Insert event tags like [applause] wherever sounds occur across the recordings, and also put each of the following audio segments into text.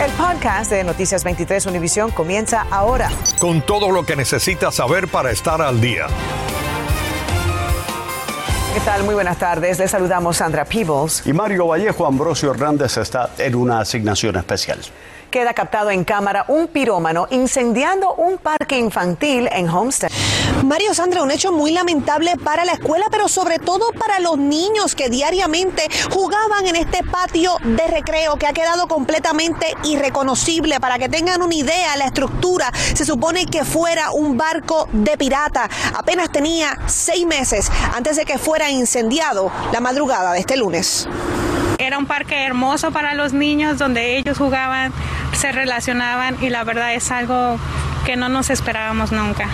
El podcast de Noticias 23 Univisión comienza ahora. Con todo lo que necesitas saber para estar al día. ¿Qué tal? Muy buenas tardes. Les saludamos Sandra Peebles. Y Mario Vallejo Ambrosio Hernández está en una asignación especial. Queda captado en cámara un pirómano incendiando un parque infantil en Homestead. Mario Sandra, un hecho muy lamentable para la escuela, pero sobre todo para los niños que diariamente jugaban en este patio de recreo que ha quedado completamente irreconocible. Para que tengan una idea, la estructura se supone que fuera un barco de pirata. Apenas tenía seis meses antes de que fuera incendiado la madrugada de este lunes. Era un parque hermoso para los niños donde ellos jugaban, se relacionaban y la verdad es algo que no nos esperábamos nunca.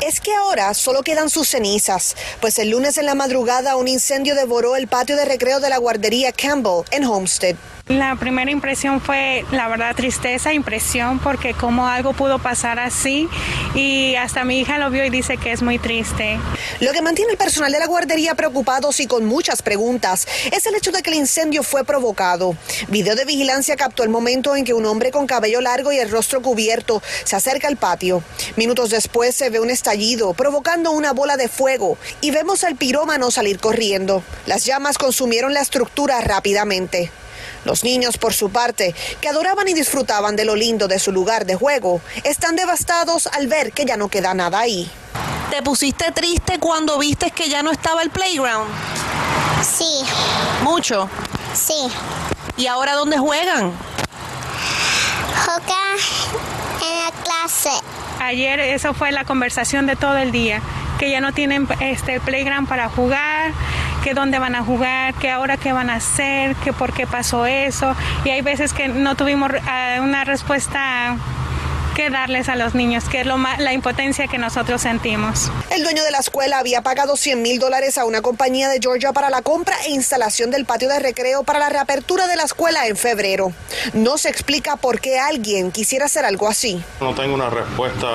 Es que ahora solo quedan sus cenizas, pues el lunes en la madrugada un incendio devoró el patio de recreo de la guardería Campbell en Homestead. La primera impresión fue, la verdad, tristeza, impresión, porque cómo algo pudo pasar así y hasta mi hija lo vio y dice que es muy triste. Lo que mantiene el personal de la guardería preocupados y con muchas preguntas es el hecho de que el incendio fue provocado. Video de vigilancia captó el momento en que un hombre con cabello largo y el rostro cubierto se acerca al patio. Minutos después se ve un estallido provocando una bola de fuego y vemos al pirómano salir corriendo. Las llamas consumieron la estructura rápidamente. Los niños, por su parte, que adoraban y disfrutaban de lo lindo de su lugar de juego, están devastados al ver que ya no queda nada ahí. ¿Te pusiste triste cuando viste que ya no estaba el playground? Sí. ¿Mucho? Sí. ¿Y ahora dónde juegan? Juega en la clase. Ayer eso fue la conversación de todo el día, que ya no tienen este playground para jugar, que dónde van a jugar, que ahora qué van a hacer, que por qué pasó eso. Y hay veces que no tuvimos uh, una respuesta que darles a los niños, que es lo más, la impotencia que nosotros sentimos. El dueño de la escuela había pagado 100 mil dólares a una compañía de Georgia para la compra e instalación del patio de recreo para la reapertura de la escuela en febrero. No se explica por qué alguien quisiera hacer algo así. No tengo una respuesta,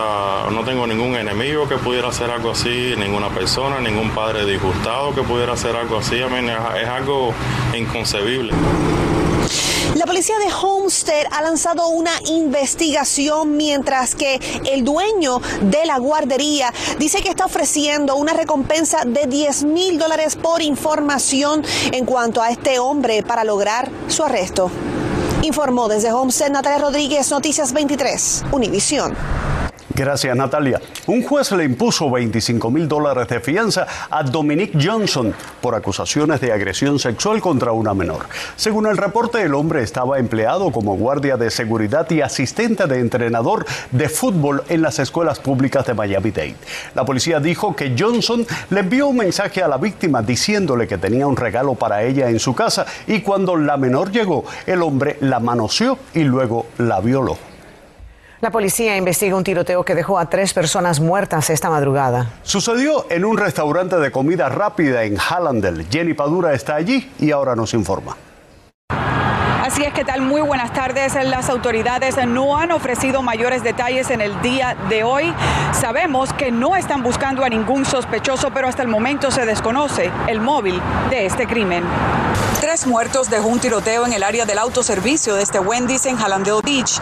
no tengo ningún enemigo que pudiera hacer algo así, ninguna persona, ningún padre disgustado que pudiera hacer algo así. Es algo inconcebible. La policía de Homestead ha lanzado una investigación mientras que el dueño de la guardería dice que está ofreciendo una recompensa de 10 mil dólares por información en cuanto a este hombre para lograr su arresto. Informó desde Homestead Natalia Rodríguez, Noticias 23, Univisión. Gracias, Natalia. Un juez le impuso 25 mil dólares de fianza a Dominic Johnson por acusaciones de agresión sexual contra una menor. Según el reporte, el hombre estaba empleado como guardia de seguridad y asistente de entrenador de fútbol en las escuelas públicas de Miami-Dade. La policía dijo que Johnson le envió un mensaje a la víctima diciéndole que tenía un regalo para ella en su casa y cuando la menor llegó, el hombre la manoseó y luego la violó. La policía investiga un tiroteo que dejó a tres personas muertas esta madrugada. Sucedió en un restaurante de comida rápida en Hallandel. Jenny Padura está allí y ahora nos informa. Así es que tal, muy buenas tardes. Las autoridades no han ofrecido mayores detalles en el día de hoy. Sabemos que no están buscando a ningún sospechoso, pero hasta el momento se desconoce el móvil de este crimen. Tres muertos dejó un tiroteo en el área del autoservicio de este Wendy's en Hallandale Beach.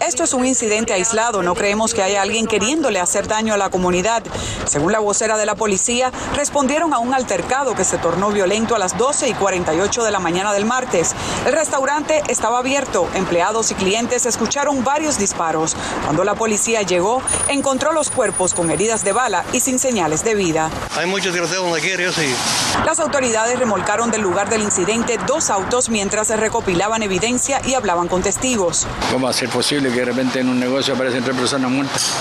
Esto es un incidente aislado. No creemos que haya alguien queriéndole hacer daño a la comunidad. Según la vocera de la policía, respondieron a un altercado que se tornó violento a las 12 y 48 de la mañana del martes. El restaurante estaba abierto. Empleados y clientes escucharon varios disparos. Cuando la policía llegó, encontró los cuerpos con heridas de bala y sin señales de vida. Hay muchos tiroteos quiera, yo sí. Las autoridades remolcaron del lugar del incidente dos autos mientras se recopilaban evidencia y hablaban con testigos. ¿Cómo va a ser posible que de repente en un negocio aparecen tres personas muertas?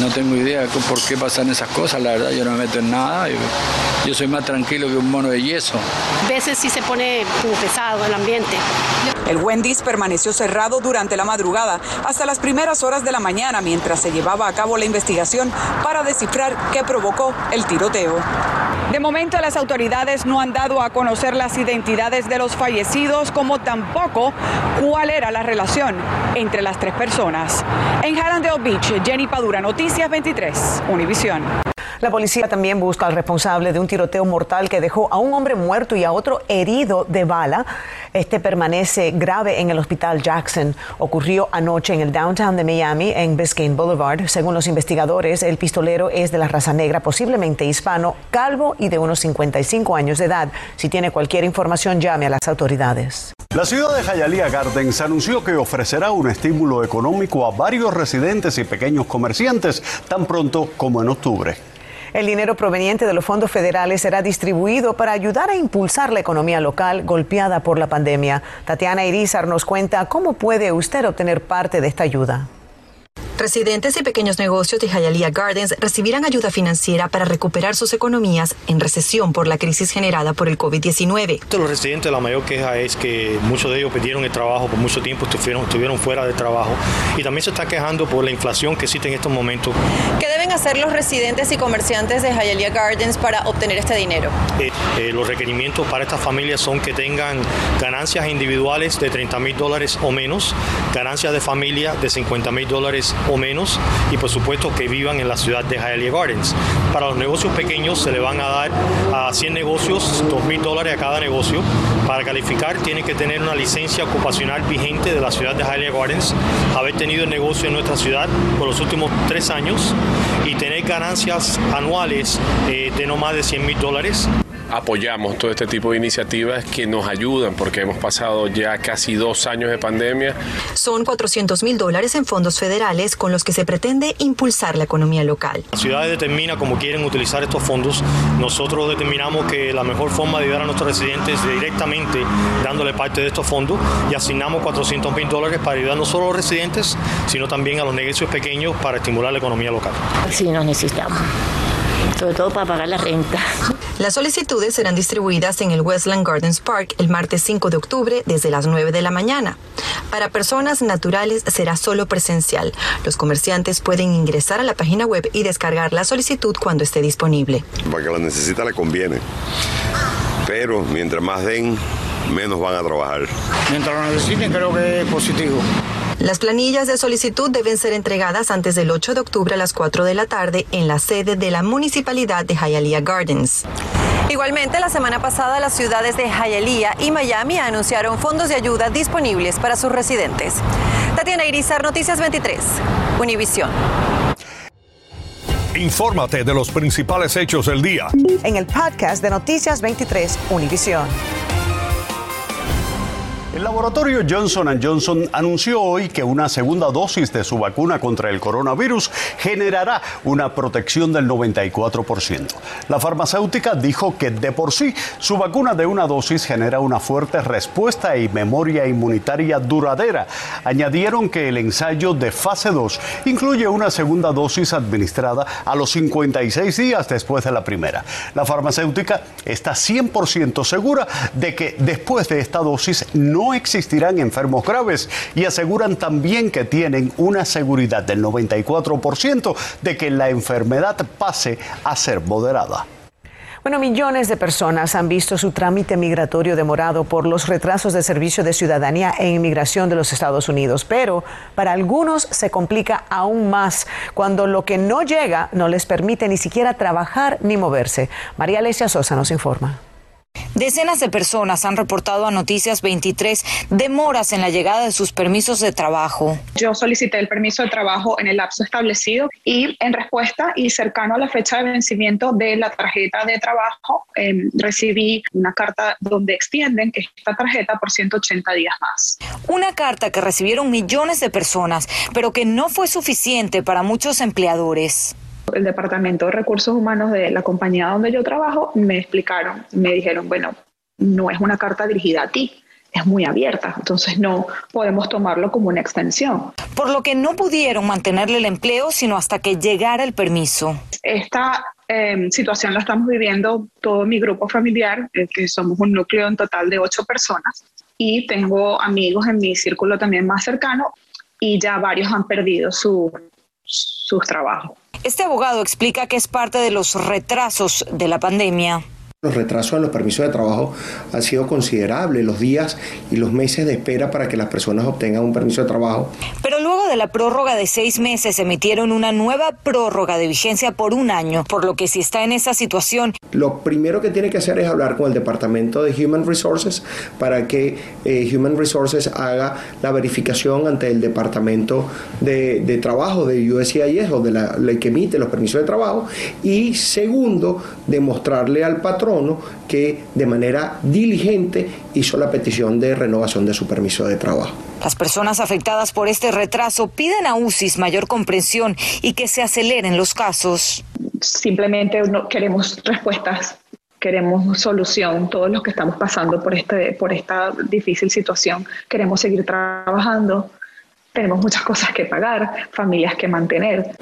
No tengo idea por qué pasan esas cosas, la verdad, yo no me meto en nada. Yo, yo soy más tranquilo que un mono de yeso. A veces sí se pone como pesado el ambiente. El Wendy's permaneció cerrado durante la madrugada hasta las primeras horas de la mañana mientras se llevaba a cabo la investigación para descifrar qué provocó el tiroteo. De momento las autoridades no han dado a conocer las identidades de los fallecidos como tampoco cuál era la relación entre las tres personas. En Hallandale Beach, Jenny Padura, Noticias 23, Univisión. La policía también busca al responsable de un tiroteo mortal que dejó a un hombre muerto y a otro herido de bala. Este permanece grave en el hospital Jackson. Ocurrió anoche en el downtown de Miami, en Biscayne Boulevard. Según los investigadores, el pistolero es de la raza negra, posiblemente hispano, calvo y de unos 55 años de edad. Si tiene cualquier información, llame a las autoridades. La ciudad de Hialeah Gardens anunció que ofrecerá un estímulo económico a varios residentes y pequeños comerciantes tan pronto como en octubre. El dinero proveniente de los fondos federales será distribuido para ayudar a impulsar la economía local golpeada por la pandemia. Tatiana Irizar nos cuenta cómo puede usted obtener parte de esta ayuda. Residentes y pequeños negocios de Hialeah Gardens recibirán ayuda financiera para recuperar sus economías en recesión por la crisis generada por el COVID-19. Los residentes, la mayor queja es que muchos de ellos perdieron el trabajo por mucho tiempo, estuvieron, estuvieron fuera de trabajo y también se está quejando por la inflación que existe en estos momentos. ¿Qué deben hacer los residentes y comerciantes de Hialeah Gardens para obtener este dinero? Eh, eh, los requerimientos para estas familias son que tengan ganancias individuales de 30 mil dólares o menos, ganancias de familia de 50 mil dólares o menos y por supuesto que vivan en la ciudad de Hialeah Gardens. Para los negocios pequeños se le van a dar a 100 negocios 2 mil dólares a cada negocio. Para calificar tienen que tener una licencia ocupacional vigente de la ciudad de Hialeah Gardens, haber tenido el negocio en nuestra ciudad por los últimos tres años y tener ganancias anuales eh, de no más de 100 mil dólares apoyamos todo este tipo de iniciativas que nos ayudan porque hemos pasado ya casi dos años de pandemia. Son 400 mil dólares en fondos federales con los que se pretende impulsar la economía local. La ciudad determina cómo quieren utilizar estos fondos. Nosotros determinamos que la mejor forma de ayudar a nuestros residentes es directamente dándole parte de estos fondos y asignamos 400 mil dólares para ayudar no solo a los residentes, sino también a los negocios pequeños para estimular la economía local. Sí, nos necesitamos sobre todo para pagar la renta. Las solicitudes serán distribuidas en el Westland Gardens Park el martes 5 de octubre desde las 9 de la mañana. Para personas naturales será solo presencial. Los comerciantes pueden ingresar a la página web y descargar la solicitud cuando esté disponible. Para que la necesita le conviene. Pero mientras más den, menos van a trabajar. Mientras lo necesiten, creo que es positivo. Las planillas de solicitud deben ser entregadas antes del 8 de octubre a las 4 de la tarde en la sede de la Municipalidad de Hialeah Gardens. Igualmente, la semana pasada las ciudades de Hialeah y Miami anunciaron fondos de ayuda disponibles para sus residentes. Tatiana Irizar, Noticias 23, Univisión. Infórmate de los principales hechos del día. En el podcast de Noticias 23, Univisión. El laboratorio Johnson Johnson anunció hoy que una segunda dosis de su vacuna contra el coronavirus generará una protección del 94%. La farmacéutica dijo que de por sí su vacuna de una dosis genera una fuerte respuesta y memoria inmunitaria duradera. Añadieron que el ensayo de fase 2 incluye una segunda dosis administrada a los 56 días después de la primera. La farmacéutica está 100% segura de que después de esta dosis no existirán enfermos graves y aseguran también que tienen una seguridad del 94% de que la enfermedad pase a ser moderada. Bueno, millones de personas han visto su trámite migratorio demorado por los retrasos de servicio de ciudadanía e inmigración de los Estados Unidos, pero para algunos se complica aún más cuando lo que no llega no les permite ni siquiera trabajar ni moverse. María Alesia Sosa nos informa. Decenas de personas han reportado a Noticias 23 demoras en la llegada de sus permisos de trabajo. Yo solicité el permiso de trabajo en el lapso establecido y en respuesta y cercano a la fecha de vencimiento de la tarjeta de trabajo em, recibí una carta donde extienden esta tarjeta por 180 días más. Una carta que recibieron millones de personas, pero que no fue suficiente para muchos empleadores el Departamento de Recursos Humanos de la compañía donde yo trabajo me explicaron, me dijeron, bueno, no es una carta dirigida a ti, es muy abierta, entonces no podemos tomarlo como una extensión. Por lo que no pudieron mantenerle el empleo sino hasta que llegara el permiso. Esta em, situación la estamos viviendo todo mi grupo familiar, eh, que somos un núcleo en total de ocho personas, y tengo amigos en mi círculo también más cercano, y ya varios han perdido su, sus trabajos. Este abogado explica que es parte de los retrasos de la pandemia. Los retrasos en los permisos de trabajo han sido considerables, los días y los meses de espera para que las personas obtengan un permiso de trabajo. Pero luego de la prórroga de seis meses emitieron una nueva prórroga de vigencia por un año, por lo que si está en esa situación. Lo primero que tiene que hacer es hablar con el Departamento de Human Resources para que eh, Human Resources haga la verificación ante el Departamento de, de Trabajo de USCIS o de la ley que emite los permisos de trabajo. Y segundo, demostrarle al patrón que de manera diligente hizo la petición de renovación de su permiso de trabajo. Las personas afectadas por este retraso piden a UCIS mayor comprensión y que se aceleren los casos. Simplemente no queremos respuestas queremos solución, todos los que estamos pasando por, este, por esta difícil situación, queremos seguir trabajando, tenemos muchas cosas que pagar, familias que mantener.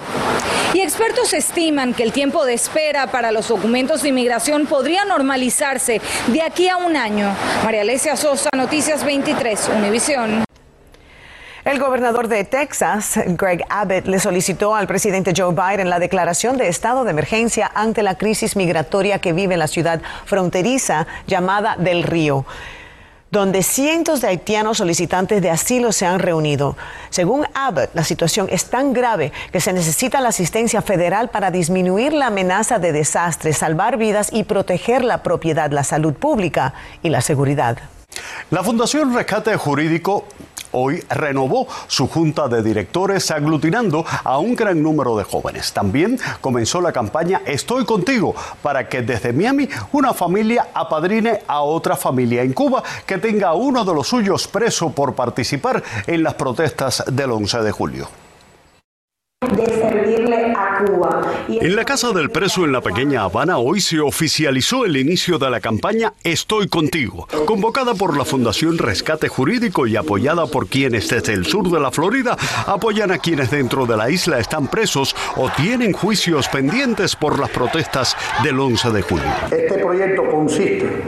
Y expertos estiman que el tiempo de espera para los documentos de inmigración podría normalizarse de aquí a un año. María Alesia Sosa, Noticias 23, Univisión. El gobernador de Texas, Greg Abbott, le solicitó al presidente Joe Biden la declaración de estado de emergencia ante la crisis migratoria que vive la ciudad fronteriza llamada Del Río donde cientos de haitianos solicitantes de asilo se han reunido. Según Abbott, la situación es tan grave que se necesita la asistencia federal para disminuir la amenaza de desastres, salvar vidas y proteger la propiedad, la salud pública y la seguridad. La Fundación Rescate Jurídico hoy renovó su junta de directores aglutinando a un gran número de jóvenes. También comenzó la campaña Estoy contigo para que desde Miami una familia apadrine a otra familia en Cuba que tenga a uno de los suyos preso por participar en las protestas del 11 de julio de servirle a Cuba. En la casa del preso en la pequeña Habana hoy se oficializó el inicio de la campaña Estoy contigo, convocada por la Fundación Rescate Jurídico y apoyada por quienes desde el sur de la Florida apoyan a quienes dentro de la isla están presos o tienen juicios pendientes por las protestas del 11 de julio. Este proyecto consiste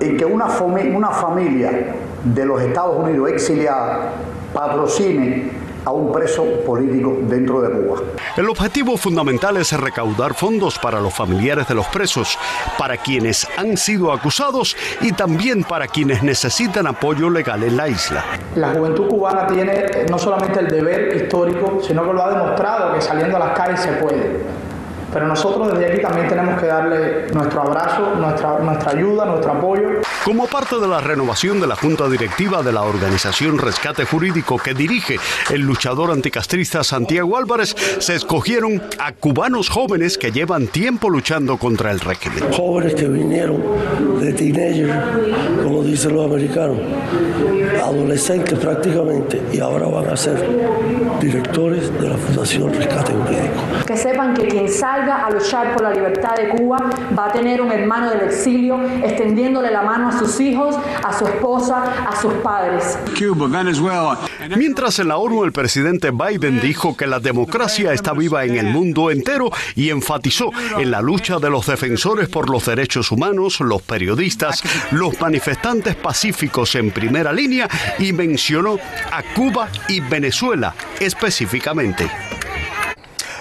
en que una, una familia de los Estados Unidos exiliada patrocine a un preso político dentro de Cuba. El objetivo fundamental es recaudar fondos para los familiares de los presos, para quienes han sido acusados y también para quienes necesitan apoyo legal en la isla. La juventud cubana tiene no solamente el deber histórico, sino que lo ha demostrado que saliendo a las calles se puede. Pero nosotros desde aquí también tenemos que darle nuestro abrazo, nuestra, nuestra ayuda, nuestro apoyo. Como parte de la renovación de la Junta Directiva de la organización Rescate Jurídico que dirige el luchador anticastrista Santiago Álvarez, se escogieron a cubanos jóvenes que llevan tiempo luchando contra el régimen. Jóvenes que vinieron de teenagers, como dicen los americanos, adolescentes prácticamente, y ahora van a ser directores de la Fundación Rescate Jurídico. Que sepan que quien salga a luchar por la libertad de Cuba va a tener un hermano del exilio extendiéndole la mano a sus hijos, a su esposa, a sus padres. Cuba, Venezuela. Mientras en la ONU el presidente Biden dijo que la democracia está viva en el mundo entero y enfatizó en la lucha de los defensores por los derechos humanos, los periodistas, los manifestantes pacíficos en primera línea y mencionó a Cuba y Venezuela específicamente.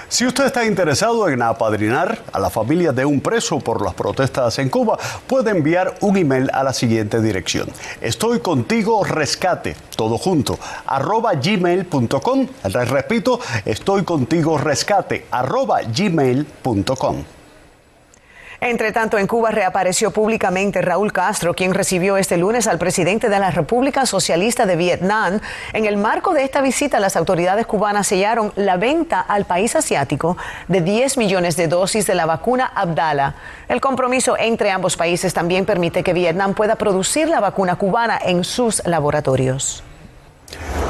Si usted está interesado en apadrinar a la familia de un preso por las protestas en Cuba, puede enviar un email a la siguiente dirección. Estoy contigo rescate, todo junto, arroba gmail.com. Les repito, estoy contigo rescate, arroba gmail.com. Entre tanto, en Cuba reapareció públicamente Raúl Castro, quien recibió este lunes al presidente de la República Socialista de Vietnam. En el marco de esta visita, las autoridades cubanas sellaron la venta al país asiático de 10 millones de dosis de la vacuna Abdala. El compromiso entre ambos países también permite que Vietnam pueda producir la vacuna cubana en sus laboratorios.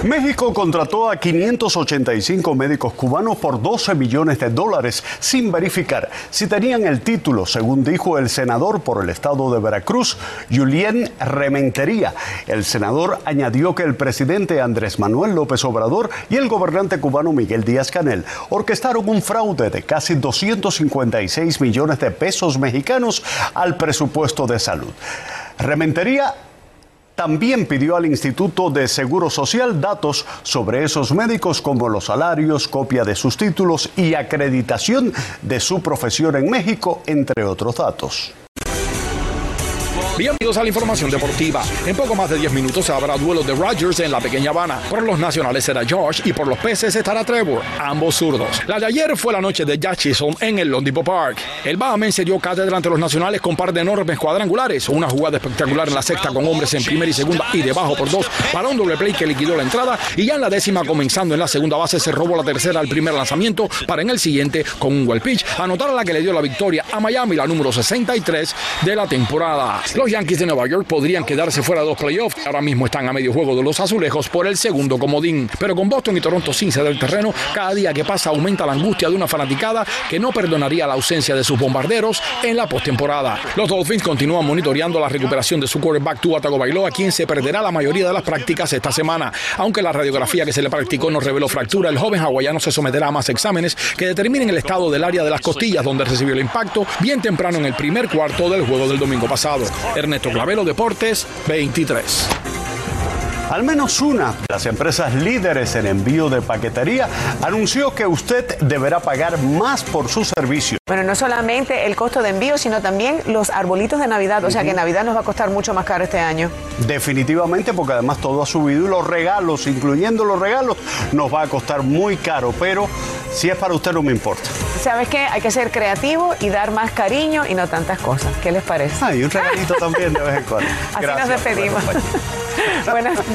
México contrató a 585 médicos cubanos por 12 millones de dólares sin verificar si tenían el título, según dijo el senador por el estado de Veracruz, Julien Rementería. El senador añadió que el presidente Andrés Manuel López Obrador y el gobernante cubano Miguel Díaz Canel orquestaron un fraude de casi 256 millones de pesos mexicanos al presupuesto de salud. Rementería también pidió al Instituto de Seguro Social datos sobre esos médicos como los salarios, copia de sus títulos y acreditación de su profesión en México, entre otros datos. Bienvenidos a la información deportiva. En poco más de 10 minutos habrá duelo de Rodgers en la pequeña Habana. Por los nacionales será George y por los peces estará Trevor, ambos zurdos. La de ayer fue la noche de Jack Chisholm en el Lone Depot Park. El Bahamen se dio cátedra ante los nacionales con par de enormes cuadrangulares, una jugada espectacular en la sexta con hombres en primera y segunda y debajo por dos para un doble play que liquidó la entrada y ya en la décima comenzando en la segunda base se robó la tercera al primer lanzamiento para en el siguiente con un well pitch anotar a la que le dio la victoria a Miami, la número 63 de la temporada. Yankees de Nueva York podrían quedarse fuera de los playoffs. Ahora mismo están a medio juego de los azulejos por el segundo comodín. Pero con Boston y Toronto sin ceder el terreno, cada día que pasa aumenta la angustia de una fanaticada que no perdonaría la ausencia de sus bombarderos en la postemporada. Los Dolphins continúan monitoreando la recuperación de su quarterback Tua Tagovailoa, quien se perderá la mayoría de las prácticas esta semana. Aunque la radiografía que se le practicó no reveló fractura, el joven hawaiano se someterá a más exámenes que determinen el estado del área de las costillas donde recibió el impacto bien temprano en el primer cuarto del juego del domingo pasado. Ernesto Clavelo Deportes 23. Al menos una de las empresas líderes en envío de paquetería anunció que usted deberá pagar más por su servicio. Bueno, no solamente el costo de envío, sino también los arbolitos de Navidad. O sea que Navidad nos va a costar mucho más caro este año. Definitivamente, porque además todo ha subido y los regalos, incluyendo los regalos, nos va a costar muy caro. Pero si es para usted, no me importa. ¿Sabes qué? Hay que ser creativo y dar más cariño y no tantas cosas. ¿Qué les parece? Ah, y un regalito también de vez en cuando. [laughs] Así Gracias, nos despedimos. [laughs] buenas,